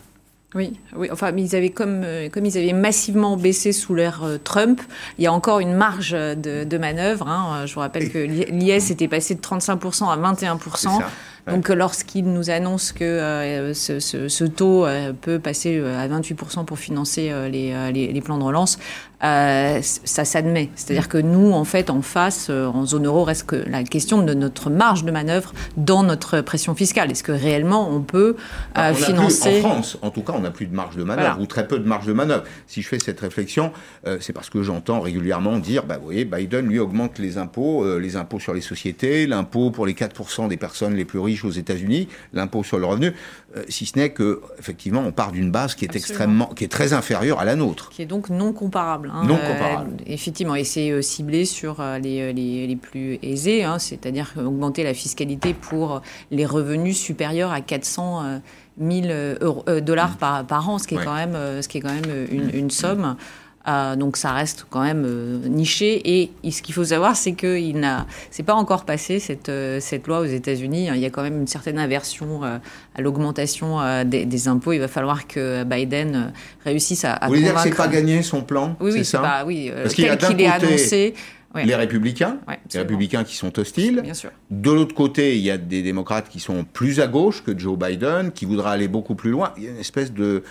Oui, oui, enfin, ils avaient comme, euh, comme ils avaient massivement baissé sous l'ère euh, Trump, il y a encore une marge de, manœuvre. Hein. Je vous rappelle que l'IS était passé de 35% à 21%. Donc lorsqu'il nous annonce que euh, ce, taux peut passer à 28% pour financer les, les, plans de relance, euh, ça s'admet. C'est-à-dire que nous, en fait, en face, euh, en zone euro, reste que la question de notre marge de manœuvre dans notre pression fiscale. Est-ce que réellement on peut euh, financer En France, en tout cas, on n'a plus de marge de manœuvre ou très peu de marge de manœuvre. Si je fais cette réflexion, c'est parce que j'entends régulièrement dire, bah, vous voyez, Biden lui augmente les impôts, les impôts sur les sociétés, l'impôt pour les 4% des personnes les plus riches aux États-Unis, l'impôt sur le revenu, si ce n'est que effectivement, on part d'une base qui est extrêmement, qui est très inférieure à la nôtre, qui est donc non comparable. Hein, non comparable. Euh, effectivement, et c'est euh, ciblé sur euh, les, les, les plus aisés, hein, c'est-à-dire augmenter la fiscalité pour les revenus supérieurs à 400 000 dollars par, par, an, ce qui est quand même, ce qui est quand même une, une somme. Euh, donc ça reste quand même euh, niché. Et, ce qu'il faut savoir, c'est que il n'a, c'est pas encore passé cette, euh, cette loi aux États-Unis. Il y a quand même une certaine aversion à l'augmentation des, impôts. Il va falloir que Biden réussisse à, à Vous que c'est pas gagné son plan? Oui, oui, c'est pas, oui, Parce qu'il est annoncé. Les républicains, les républicains qui sont hostiles. Bien sûr. De l'autre côté, il y a des démocrates qui sont plus à gauche que Joe Biden, qui voudraient aller beaucoup plus loin. Il y a une espèce de,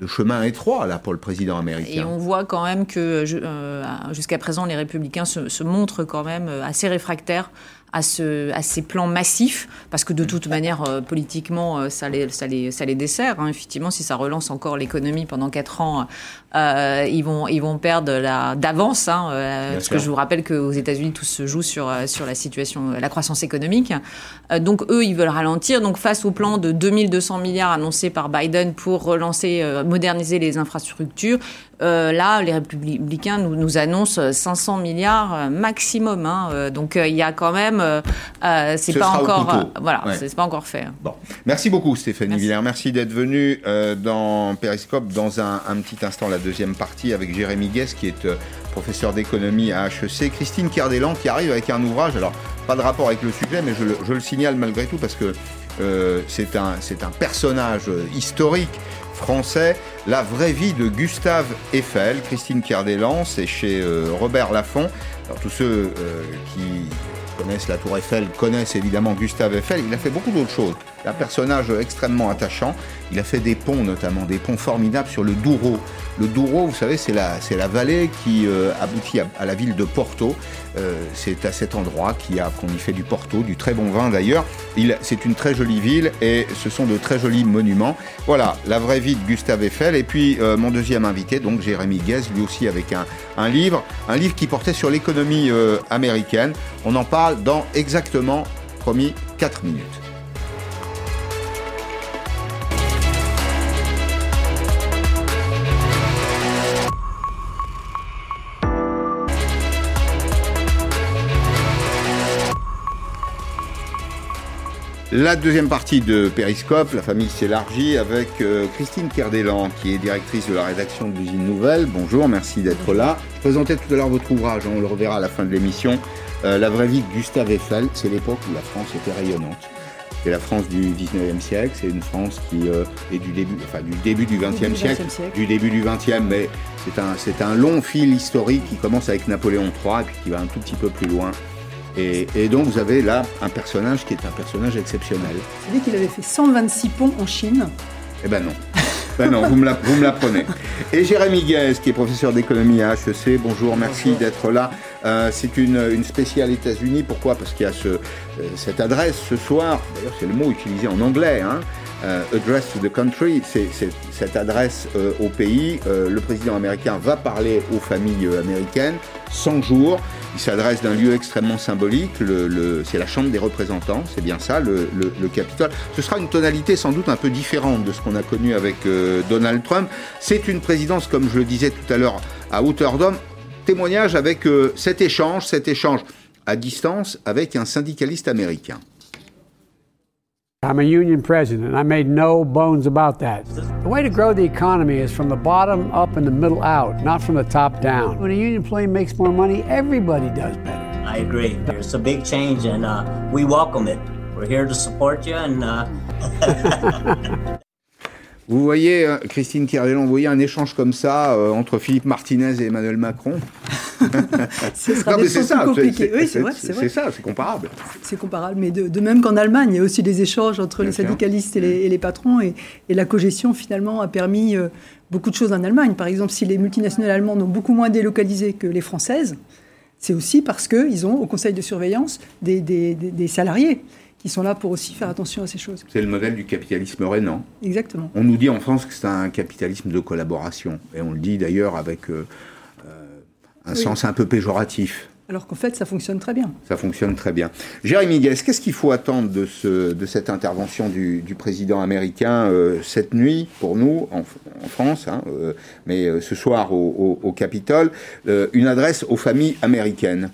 de chemin étroit là pour le président américain. Et on voit quand même que euh, jusqu'à présent les républicains se, se, montrent quand même assez réfractaires à, ce, à ces plans massifs, parce que de toute manière, euh, politiquement, euh, ça les, ça les, ça les dessert. Hein. Effectivement, si ça relance encore l'économie pendant quatre ans, euh, ils, vont, ils vont perdre la, d'avance. Hein, parce que je vous rappelle qu'aux États-Unis, tout se joue sur, sur la situation, la croissance économique. donc, eux, ils veulent ralentir. Donc, face au plan de 2200 milliards annoncé par Biden pour relancer, moderniser les infrastructures, là, les républicains nous, nous annoncent 500 milliards maximum. Hein. donc, il y a quand même euh, euh, c'est pas encore, euh, voilà, c'est pas encore fait. Bon, merci beaucoup Stéphanie merci. Villers, merci d'être venue dans Periscope dans un, petit instant la deuxième partie avec Jérémy Guess qui est professeur d'économie à HEC, Christine Cardelan qui arrive avec un ouvrage, alors pas de rapport avec le sujet, mais je le, je le signale malgré tout parce que c'est un, un personnage historique français, La vraie vie de Gustave Eiffel. Christine Cardelan, c'est chez Robert Laffont. Alors tous ceux qui connaissent la Tour Eiffel, connaissent évidemment Gustave Eiffel. Il a fait beaucoup d'autres choses. Un personnage extrêmement attachant. Il a fait des ponts, notamment des ponts formidables sur le Douro. Le Douro, vous savez, c'est la, c'est la vallée qui euh, aboutit à, la ville de Porto. Euh, c'est à cet endroit qu'il a, qu'on y fait du Porto, du très bon vin d'ailleurs. c'est une très jolie ville et ce sont de très jolis monuments. Voilà, la vraie vie de Gustave Eiffel. Et puis euh, mon deuxième invité, donc Jérémy Guez, lui aussi avec un, un livre, un livre qui portait sur l'économie américaine. On en parle dans exactement, promis, 4 minutes. La deuxième partie de Périscope, la famille s'élargit avec euh, Christine Kerdelan, qui est directrice de la rédaction de l'usine Nouvelle. Bonjour, merci d'être là. Je présentais tout à l'heure votre ouvrage, on le reverra à la fin de l'émission. Euh, la vraie vie de Gustave Eiffel, c'est l'époque où la France était rayonnante. C'est la France du 19e siècle, c'est une France qui euh, est du début, enfin, du début du 20e siècle, du début du 20e, mais c'est un, c'est un long fil historique qui commence avec Napoléon III et puis qui va un tout petit peu plus loin et, donc vous avez là un personnage qui est un personnage exceptionnel. Vous savez qu'il avait fait 126 ponts en Chine Eh ben non. Ben non, vous me, l'apprenez. Et Jérémy Guez, qui est professeur d'économie à HEC, bonjour, merci d'être là. Euh, c'est une, spéciale États-Unis. Pourquoi? Parce qu'il y a ce, euh, cette adresse ce soir, d'ailleurs c'est le mot utilisé en anglais, hein, euh, Address to the Country, c'est cette adresse au pays. le président américain va parler aux familles américaines 100 jours. Il s'adresse d'un lieu extrêmement symbolique, le, c'est la Chambre des représentants, c'est bien ça, le, Capitole. Ce sera une tonalité sans doute un peu différente de ce qu'on a connu avec euh, Donald Trump. C'est une présidence, comme je le disais tout à l'heure, à hauteur d'homme. Témoignage avec euh, cet échange, cet échange à distance avec un syndicaliste américain. I'm a union president. And I made no bones about that. The way to grow the economy is from the bottom up and the middle out, not from the top down. When a union employee makes more money, everybody does better. I agree. It's a big change, and uh, we welcome it. We're here to support you, and uh, Vous voyez, euh, Christine Kirdelon, vous voyez un échange comme ça euh, entre Philippe Martinez et Emmanuel Macron Ce sera des ça, compliqués. Oui, c'est vrai. C'est ça, c'est comparable. C'est comparable, mais de, même qu'en Allemagne, il y a aussi des échanges entre les syndicalistes et les, patrons, et, la cogestion, finalement, a permis euh, beaucoup de choses en Allemagne. Par exemple, si les multinationales allemandes ont beaucoup moins délocalisé que les françaises, c'est aussi parce qu'ils ont au conseil de surveillance des, des salariés qui sont là pour aussi faire attention à ces choses. C'est le modèle du capitalisme rénan. Exactement. On nous dit en France que c'est un capitalisme de collaboration, et on le dit d'ailleurs avec euh, euh, un sens un peu péjoratif. Alors qu'en fait, ça fonctionne très bien. Ça fonctionne très bien. Jérémy Guess, qu'est-ce qu'il faut attendre de, ce, de cette intervention du, président américain euh, cette nuit, pour nous, en, France, hein, mais ce soir au, au Capitole, une adresse aux familles américaines?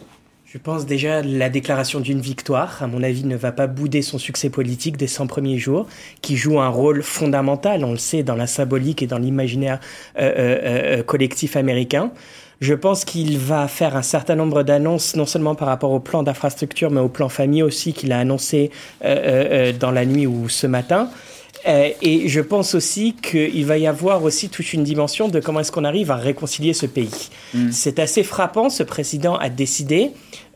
Je pense déjà la déclaration d'une victoire, à mon avis, ne va pas bouder son succès politique des 100 premiers jours, qui joue un rôle fondamental, on le sait, dans la symbolique et dans l'imaginaire euh, euh, euh, collectif américain. Je pense qu'il va faire un certain nombre d'annonces, non seulement par rapport au plan d'infrastructure, mais au plan famille aussi, qu'il a annoncé dans la nuit ou ce matin. et je pense aussi qu'il va y avoir aussi toute une dimension de comment est-ce qu'on arrive à réconcilier ce pays. Mm. C'est assez frappant, ce président a décidé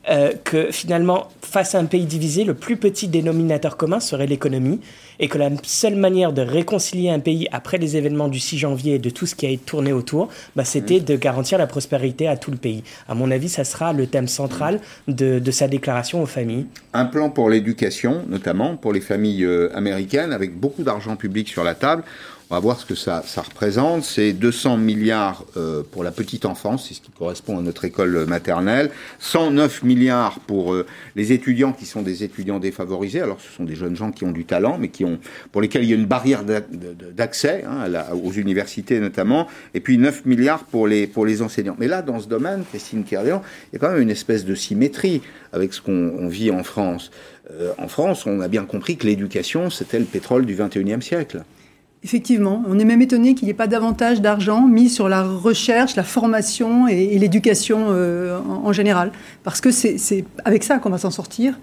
euh, que finalement, face à un pays divisé, le plus petit dénominateur commun serait l'économie, et que la seule manière de réconcilier un pays après les événements du 6 janvier et de tout ce qui a été tourné autour, bah, c'était de garantir la prospérité à tout le pays. À mon avis, ça sera le thème central de, sa déclaration aux familles. Un plan pour l'éducation, notamment pour les familles euh, américaines, avec beaucoup d'argent public sur la table. On va voir ce que ça, représente. C'est 200 milliards euh, pour la petite enfance, c'est ce qui correspond à notre école maternelle. 109 milliards pour euh, les étudiants qui sont des étudiants défavorisés. Alors ce sont des jeunes gens qui ont du talent, mais qui ont, pour lesquels il y a une barrière d'accès hein, aux universités notamment. Et puis 9 milliards pour les, pour les enseignants. Mais là, dans ce domaine, Christine Kerléan, il y a quand même une espèce de symétrie avec ce qu'on vit en France. Euh, en France, on a bien compris que l'éducation, c'était le pétrole du 21e siècle. Effectivement, on est même étonné qu'il n'y ait pas davantage d'argent mis sur la recherche, la formation et, l'éducation euh, en, général, parce que c'est avec ça qu'on va s'en sortir.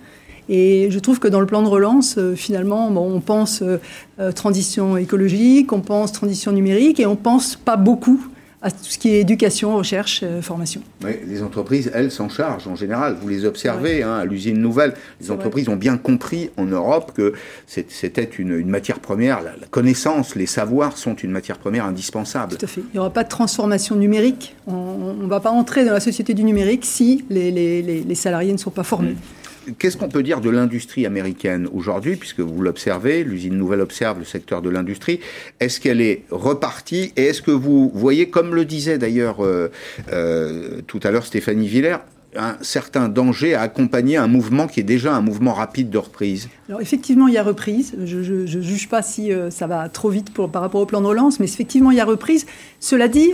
Et je trouve que dans le plan de relance, euh, finalement, on pense euh, transition écologique, on pense transition numérique, et on pense pas beaucoup à tout ce qui est éducation, recherche, euh, formation. Oui, les entreprises, elles, s'en chargent en général. Vous les observez hein, à l'usine nouvelle. Les entreprises ont bien compris en Europe que c'était une, matière première. La, connaissance, les savoirs sont une matière première indispensable. Tout à fait. Il n'y aura pas de transformation numérique. On ne va pas entrer dans la société du numérique si les, les, les salariés ne sont pas formés. Mm. Qu'est-ce qu'on peut dire de l'industrie américaine aujourd'hui, puisque vous l'observez, l'usine Nouvelle observe le secteur de l'industrie. Est-ce qu'elle est repartie et est-ce que vous voyez, comme le disait d'ailleurs euh, euh, tout à l'heure Stéphanie Villers, un certain danger à accompagner un mouvement qui est déjà un mouvement rapide de reprise? Alors effectivement, il y a reprise. Je ne juge pas si euh, ça va trop vite par rapport au plan de relance, mais effectivement, il y a reprise. Cela dit,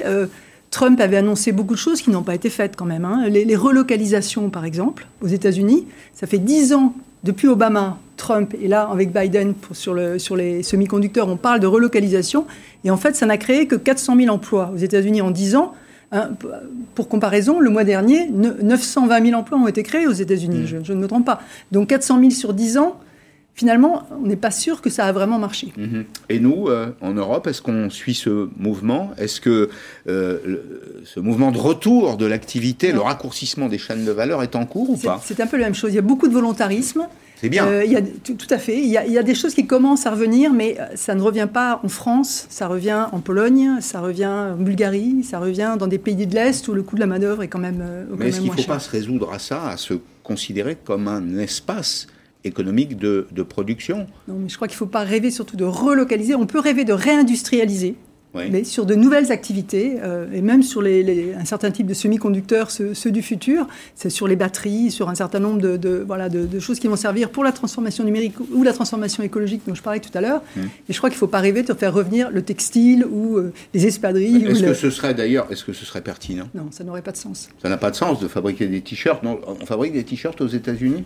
Trump avait annoncé beaucoup de choses qui n'ont pas été faites quand même. Hein. Les, relocalisations, par exemple, aux États-Unis, ça fait dix ans depuis Obama, Trump, et là, avec Biden, sur, le, sur les semi-conducteurs, on parle de relocalisation. Et en fait, ça n'a créé que 400 000 emplois aux États-Unis en 10 ans. Hein, pour comparaison, le mois dernier, 920 000 emplois ont été créés aux États-Unis, mmh. je, ne me trompe pas. Donc 400 000 sur 10 ans, finalement, on n'est pas sûr que ça a vraiment marché. Mmh. Et nous, euh, en Europe, est-ce qu'on suit ce mouvement? Est-ce que euh, ce mouvement de retour de l'activité, le raccourcissement des chaînes de valeur est en cours ou pas? C'est un peu la même chose. Il y a beaucoup de volontarisme. C'est bien. Euh, il y a, tout, à fait. Il y, a, il y, a, des choses qui commencent à revenir, mais ça ne revient pas en France, ça revient en Pologne, ça revient en Bulgarie, ça revient dans des pays de l'Est où le coût de la manœuvre est quand même, euh, mais est-ce qu'il ne faut pas se résoudre à ça, à se considérer comme un espace économique de, de production Non, mais je crois qu'il ne faut pas rêver surtout de relocaliser. On peut rêver de réindustrialiser mais sur de nouvelles activités, euh, et même sur les, un certain type de semi-conducteurs, ceux, du futur, c'est sur les batteries, sur un certain nombre de, voilà, de, choses qui vont servir pour la transformation numérique ou la transformation écologique dont je parlais tout à l'heure. Mmh. Et je crois qu'il ne faut pas rêver de faire revenir le textile ou euh, les espadrilles. Est-ce que ce serait d'ailleurs, est-ce que ce serait pertinent? Non, ça n'aurait pas de sens. Ça n'a pas de sens de fabriquer des t-shirts. On fabrique des t-shirts aux États-Unis?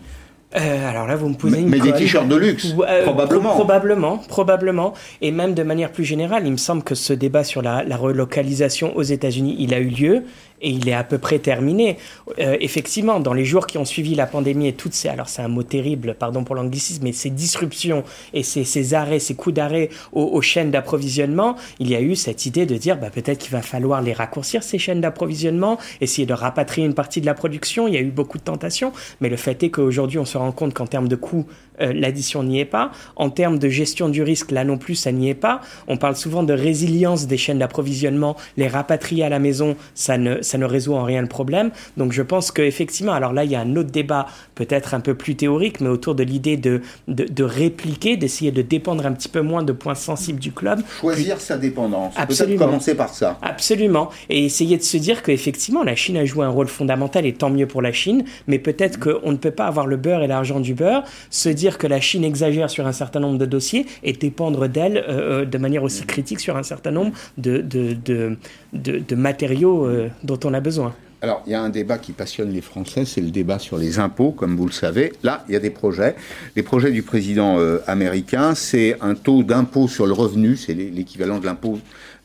Euh, alors là, vous me posez mais, une Mais des t-shirts de luxe, euh, probablement. probablement, probablement. Et même de manière plus générale, il me semble que ce débat sur la, la relocalisation aux États-Unis, il a eu lieu et il est à peu près terminé. Euh, effectivement, dans les jours qui ont suivi la pandémie et toutes ces, alors c'est un mot terrible, pardon pour l'anglicisme, mais ces disruptions et ces, ces arrêts, ces coups d'arrêt aux, chaînes d'approvisionnement, il y a eu cette idée de dire bah, peut-être qu'il va falloir les raccourcir, ces chaînes d'approvisionnement, essayer de rapatrier une partie de la production. Il y a eu beaucoup de tentations, mais le fait est qu'aujourd'hui, on se rend compte qu'en termes de coûts, euh, l'addition n'y est pas. En termes de gestion du risque, là non plus, ça n'y est pas. On parle souvent de résilience des chaînes d'approvisionnement. Les rapatrier à la maison, ça ne, ne résout en rien le problème. Donc je pense qu'effectivement, alors là, il y a un autre débat, peut-être un peu plus théorique, mais autour de l'idée de, de, répliquer, d'essayer de dépendre un petit peu moins de points sensibles du club. Choisir sa dépendance. Absolument. Peut-être commencer par ça. Absolument. Et essayer de se dire qu'effectivement, la Chine a joué un rôle fondamental et tant mieux pour la Chine, mais peut-être qu'on ne peut pas avoir le beurre et l'argent du beurre, se dire que la Chine exagère sur un certain nombre de dossiers et dépendre d'elle euh, euh, de manière aussi critique sur un certain nombre de, de, de, de matériaux euh, dont on a besoin. Alors, il y a un débat qui passionne les Français, c'est le débat sur les impôts, comme vous le savez. Là, il y a des projets. Les projets du président américain, c'est un taux d'impôt sur le revenu, c'est l'équivalent de l'impôt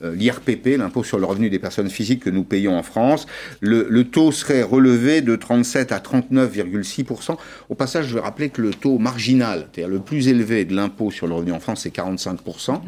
euh, l'IRPP, l'impôt sur le revenu des personnes physiques que nous payons en France. Le, taux serait relevé de 37 à 39,6%. Au passage, je vais rappeler que le taux marginal, c'est-à-dire le plus élevé de l'impôt sur le revenu en France, c'est 45%.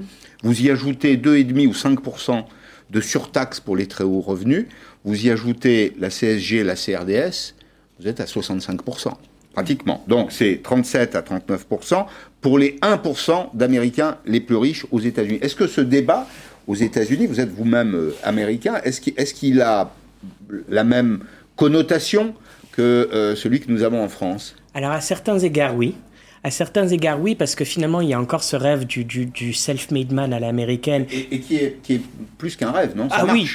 Vous y ajoutez 2,5 ou 5% de surtaxe pour les très hauts revenus. Vous y ajoutez la CSG et la CRDS, vous êtes à 65% pratiquement. Donc c'est 37 à 39% pour les 1% d'Américains les plus riches aux États-Unis. Est-ce que ce débat aux États-Unis, vous êtes vous-même euh, américain, est-ce qu'il a la même connotation que euh, celui que nous avons en France? Alors à certains égards, oui. À certains égards, oui, parce que finalement, il y a encore ce rêve du, du, self-made man à l'américaine. Et, qui, est, qui, est, plus qu'un rêve, non? Ah oui,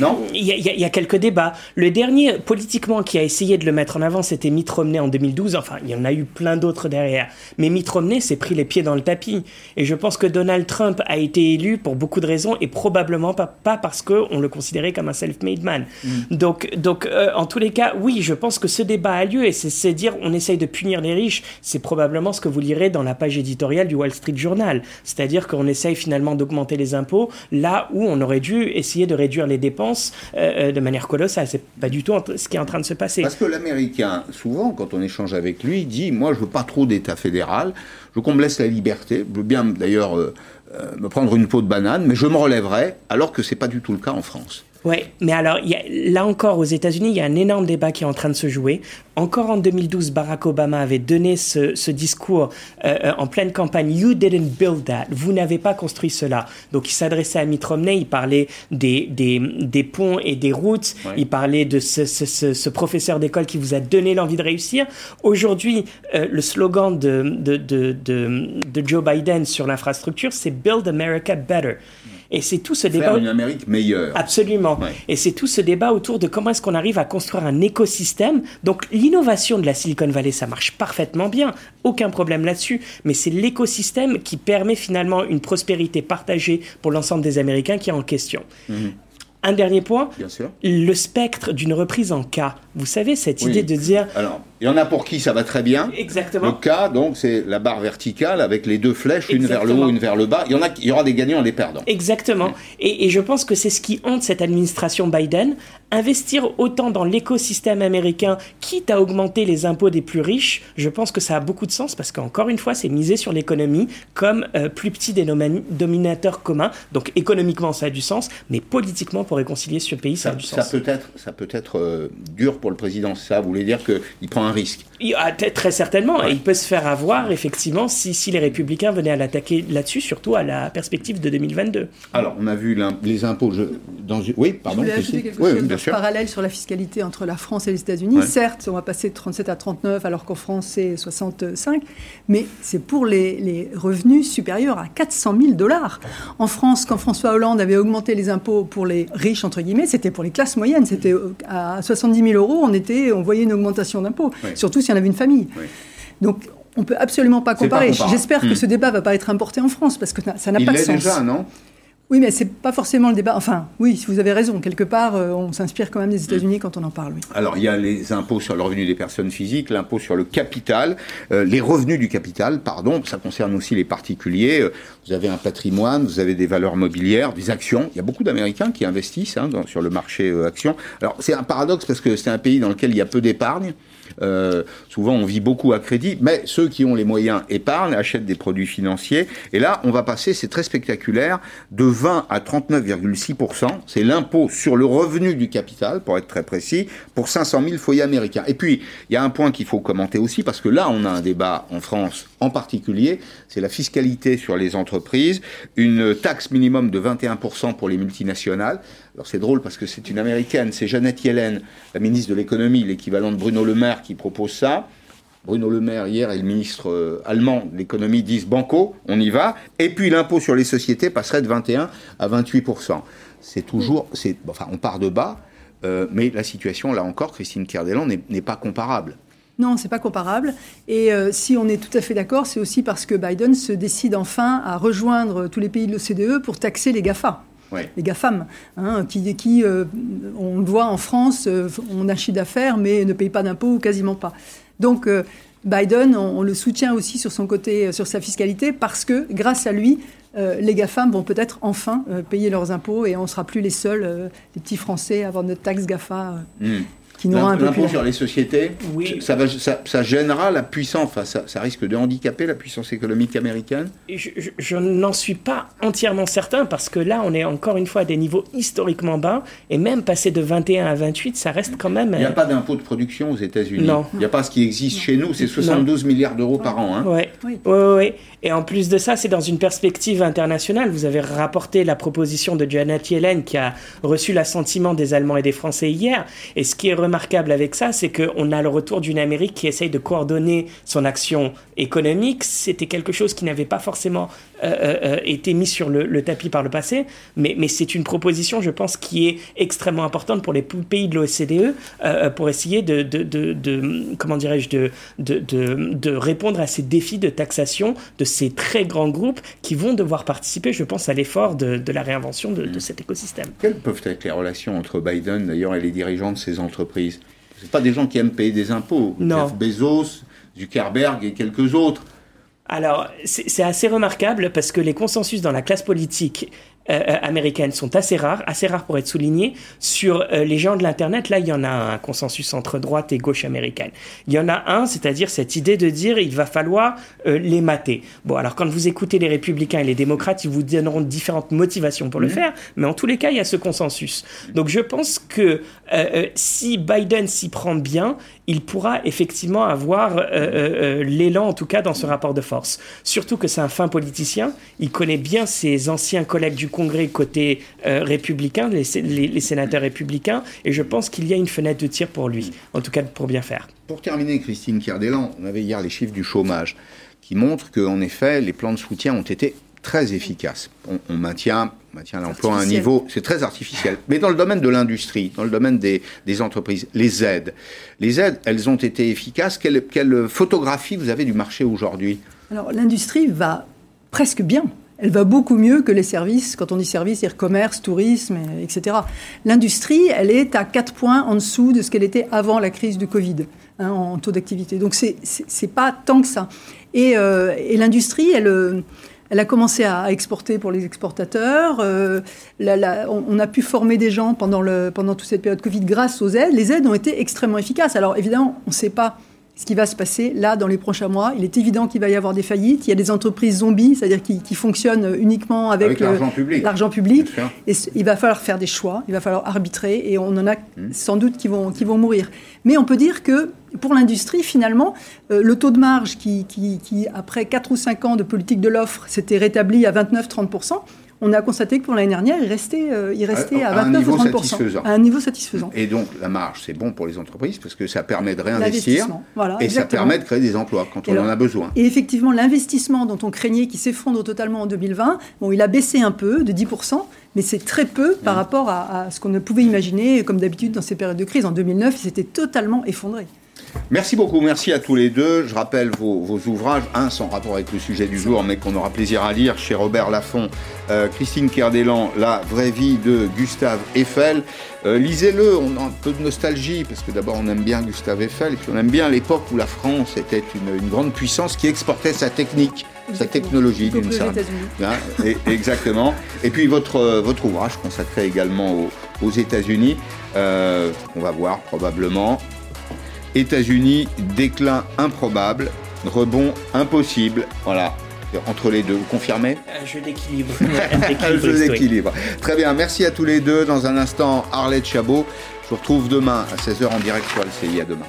non Il y, a quelques débats. Le dernier, politiquement, qui a essayé de le mettre en avant, c'était Mitt Romney en 2012. Enfin, il y en a eu plein d'autres derrière. Mais Mitt Romney s'est pris les pieds dans le tapis. Et je pense que Donald Trump a été élu pour beaucoup de raisons et probablement pas, pas parce qu'on le considérait comme un self-made man. Mm. Donc, donc euh, en tous les cas, oui, je pense que ce débat a lieu et c'est dire on essaye de punir les riches. C'est probablement ce que vous lirez dans la page éditoriale du Wall Street Journal. C'est-à-dire qu'on essaye finalement d'augmenter les impôts là où on aurait dû essayer de réduire les dépenses euh, euh, de manière colossale. C'est pas du tout ce qui est en train de se passer. Parce que l'Américain, souvent, quand on échange avec lui, dit Moi, je veux pas trop d'État fédéral, je veux qu'on me laisse la liberté. Je veux bien d'ailleurs euh, me prendre une peau de banane, mais je me relèverai, alors que c'est pas du tout le cas en France. Oui, mais alors, y a, là encore, aux États-Unis, il y a un énorme débat qui est en train de se jouer. Encore en 2012, Barack Obama avait donné ce, discours euh, euh, en pleine campagne You didn't build that. Vous n'avez pas construit cela. Donc, il s'adressait à Mitt Romney, il parlait des, des, des ponts et des routes, il parlait de ce, ce, ce professeur d'école qui vous a donné l'envie de réussir. Aujourd'hui, euh, le slogan de, de, de, de, Joe Biden sur l'infrastructure, c'est Build America Better. Et c'est tout ce débat. Une Amérique meilleure. Absolument. Et c'est tout ce débat autour de comment est-ce qu'on arrive à construire un écosystème. Donc l'innovation de la Silicon Valley, ça marche parfaitement bien. Aucun problème là-dessus. Mais c'est l'écosystème qui permet finalement une prospérité partagée pour l'ensemble des Américains qui est en question. Mhm. Un dernier point, Bien sûr. le spectre d'une reprise en cas. Vous savez, cette idée de dire... Alors, Il y en a pour qui ça va très bien. Exactement. Le cas, donc, c'est la barre verticale avec les deux flèches, une vers le haut, une vers le bas. Il y, en a, il y aura des gagnants et des perdants. Exactement. Et, et je pense que c'est ce qui hante cette administration Biden. Investir autant dans l'écosystème américain, quitte à augmenter les impôts des plus riches, je pense que ça a beaucoup de sens parce qu'encore une fois, c'est miser sur l'économie comme euh, plus petit dénominateur commun. Donc économiquement, ça a du sens, mais politiquement, pour réconcilier ce pays, ça, a du ça sens. Peut être, ça peut être euh, dur pour le président, ça. Vous voulez dire qu'il prend un risque il, ah, Très certainement. Et il peut se faire avoir, effectivement, si, si les républicains venaient à l'attaquer là-dessus, surtout à la perspective de 2022. Alors, on a vu les impôts. Je, dans, oui, pardon. Je voulais quelque oui, chose parallèle sur la fiscalité entre la France et les États-Unis. Certes, on va passer de 37 à 39, alors qu'en France, c'est 65, mais c'est pour les, les, revenus supérieurs à 400 000 dollars. En France, quand François Hollande avait augmenté les impôts pour les riches, entre guillemets, c'était pour les classes moyennes. C'était à 70 000 euros, on, était, on voyait une augmentation d'impôts, surtout si on avait une famille. Donc, on peut absolument pas comparer. J'espère que hmm. ce débat va pas être importé en France parce que ça n'a pas de sens. déjà, non? Oui, mais c'est pas forcément le débat. Enfin, oui, vous avez raison. Quelque part, euh, on s'inspire quand même des États-Unis quand on en parle. Oui. Alors, il y a les impôts sur le revenu des personnes physiques, l'impôt sur le capital, euh, les revenus du capital, pardon. Ça concerne aussi les particuliers. Euh, vous avez un patrimoine, vous avez des valeurs mobilières, des actions. Il y a beaucoup d'Américains qui investissent hein, sur le marché actions. Alors, c'est un paradoxe parce que c'est un pays dans lequel il y a peu d'épargne. Euh, souvent, on vit beaucoup à crédit, mais ceux qui ont les moyens épargnent, achètent des produits financiers. Et là, on va passer, c'est très spectaculaire, de 20 à 39,6%. C'est l'impôt sur le revenu du capital, pour être très précis, pour 500 000 foyers américains. Et puis, il y a un point qu'il faut commenter aussi, parce que là, on a un débat en France en particulier, c'est la fiscalité sur les entreprises, une taxe minimum de 21% pour les multinationales. Alors c'est drôle parce que c'est une américaine, c'est Jeannette Yellen, la ministre de l'économie, l'équivalent de Bruno Le Maire, qui propose ça. Bruno Le Maire hier et le ministre euh, allemand de l'économie disent banco, on y va. Et puis l'impôt sur les sociétés passerait de 21 à 28 C'est toujours, c'est, enfin, on part de bas, euh, mais la situation là encore, Christine Kerdelan n'est pas comparable. Non, c'est pas comparable. Et euh, si on est tout à fait d'accord, c'est aussi parce que Biden se décide enfin à rejoindre tous les pays de l'OCDE pour taxer les GAFA. Les GAFAM, hein, qui, qui euh, on le voit en France, euh, on a chiffre d'affaires, mais ne paye pas d'impôts ou quasiment pas. Donc Biden, on, le soutient aussi sur son côté, sur sa fiscalité, parce que grâce à lui, les GAFAM vont peut-être enfin payer leurs impôts et on ne sera plus les seuls, les petits Français, à avoir notre taxe GAFA. Hmm qui L'impôt sur les sociétés, oui. ça, va, ça, ça, gênera la puissance, enfin, ça, ça, risque de handicaper la puissance économique américaine Je, je, n'en suis pas entièrement certain parce que là, on est encore une fois à des niveaux historiquement bas et même passer de 21 à 28, ça reste quand même. Il n'y a pas d'impôt de production aux États-Unis. Non. Il n'y a pas ce qui existe chez nous, c'est 72 milliards d'euros par an. Hein. Ouais. Oui. oui, oui. Et en plus de ça, c'est dans une perspective internationale. Vous avez rapporté la proposition de Janet Yellen qui a reçu l'assentiment des Allemands et des Français hier. Et ce qui est remarquable avec ça, c'est qu'on a le retour d'une Amérique qui essaye de coordonner son action économique. C'était quelque chose qui n'avait pas forcément euh, euh, euh, été mis sur le, tapis par le passé, mais, c'est une proposition, je pense, qui est extrêmement importante pour les pays de l'OCDE pour essayer de, de, comment dirais-je, de, de, répondre à ces défis de taxation de ces très grands groupes qui vont devoir participer, je pense, à l'effort de, la réinvention de, cet écosystème. Quelles peuvent être les relations entre Biden, d'ailleurs, et les dirigeants de ces entreprises? Ce pas des gens qui aiment payer des impôts. Non. Jeff Bezos, Zuckerberg et quelques autres. Alors, c'est assez remarquable parce que les consensus dans la classe politique euh, euh, américaines sont assez rares, assez rares pour être soulignées. Sur euh, les gens de l'Internet, là, il y en a un consensus entre droite et gauche américaine. Il y en a un, c'est-à-dire cette idée de dire il va falloir les mater. Bon, alors quand vous écoutez les républicains et les démocrates, ils vous donneront différentes motivations pour le mmh. faire, mais en tous les cas, il y a ce consensus. Donc je pense que si Biden s'y prend bien, il pourra effectivement avoir l'élan, en tout cas, dans ce rapport de force. Surtout que c'est un fin politicien, il connaît bien ses anciens collègues du Congrès côté euh, républicain, les, sénateurs républicains, et je pense qu'il y a une fenêtre de tir pour lui, en tout cas pour bien faire. Pour terminer, Christine Kerdelan, on avait hier les chiffres du chômage qui montrent qu'en effet, les plans de soutien ont été très efficaces. On, maintient, maintient l'emploi à un niveau, c'est très artificiel. Mais dans le domaine de l'industrie, dans le domaine des, entreprises, les aides, les aides, elles ont été efficaces. quelle photographie vous avez du marché aujourd'hui? Alors l'industrie va presque bien elle va beaucoup mieux que les services. Quand on dit services, c'est commerce, tourisme, etc. L'industrie, elle est à 4 points en dessous de ce qu'elle était avant la crise du Covid hein, en taux d'activité. Donc c'est n'est pas tant que ça. Et, euh, l'industrie, elle, euh, elle a commencé à exporter pour les exportateurs. Euh, on, a pu former des gens pendant, le, pendant toute cette période Covid grâce aux aides. Les aides ont été extrêmement efficaces. Alors évidemment, on ne sait pas ce qui va se passer là dans les prochains mois. Il est évident qu'il va y avoir des faillites. Il y a des entreprises zombies, c'est-à-dire qui, fonctionnent uniquement avec, l'argent public. L'argent public. Et il va falloir faire des choix, il va falloir arbitrer, et on en a mmh. sans doute qui vont, qui vont mourir. Mais on peut dire que pour l'industrie, finalement, euh, le taux de marge qui, qui, qui, après 4 ou 5 ans de politique de l'offre, s'était rétabli à 29-30%, on a constaté que pour l'année dernière, il restait, euh, il restait à, 29 ou 30 satisfaisant. à un niveau satisfaisant. Et donc la marge, c'est bon pour les entreprises parce que ça permet de réinvestir et ça permet de créer des emplois quand on en a besoin. Et effectivement, l'investissement dont on craignait qu'il s'effondre totalement en 2020, bon, il a baissé un peu de 10%, mais c'est très peu par mmh. rapport à, à ce qu'on ne pouvait imaginer comme d'habitude dans ces périodes de crise. En 2009, il s'était totalement effondré. Merci beaucoup, merci à tous les deux. Je rappelle vos, ouvrages, un sans rapport avec le sujet du jour, mais qu'on aura plaisir à lire chez Robert Laffont, euh, Christine Kerdelan, La vraie vie de Gustave Eiffel. Euh, lisez-le, on a un peu de nostalgie, parce que d'abord on aime bien Gustave Eiffel, et puis on aime bien l'époque où la France était une, grande puissance qui exportait sa technique, sa technologie d'une certaine hein, Exactement. Et puis votre, votre ouvrage consacré également aux, aux États-Unis, euh, on va voir probablement États-Unis, déclin improbable, rebond impossible. Voilà, entre les deux. Vous confirmez? Un jeu d'équilibre. Un jeu d'équilibre. Très bien, merci à tous les deux. Dans un instant, Arlette Chabot. Je vous retrouve demain à 16h en direct sur LCI. À demain.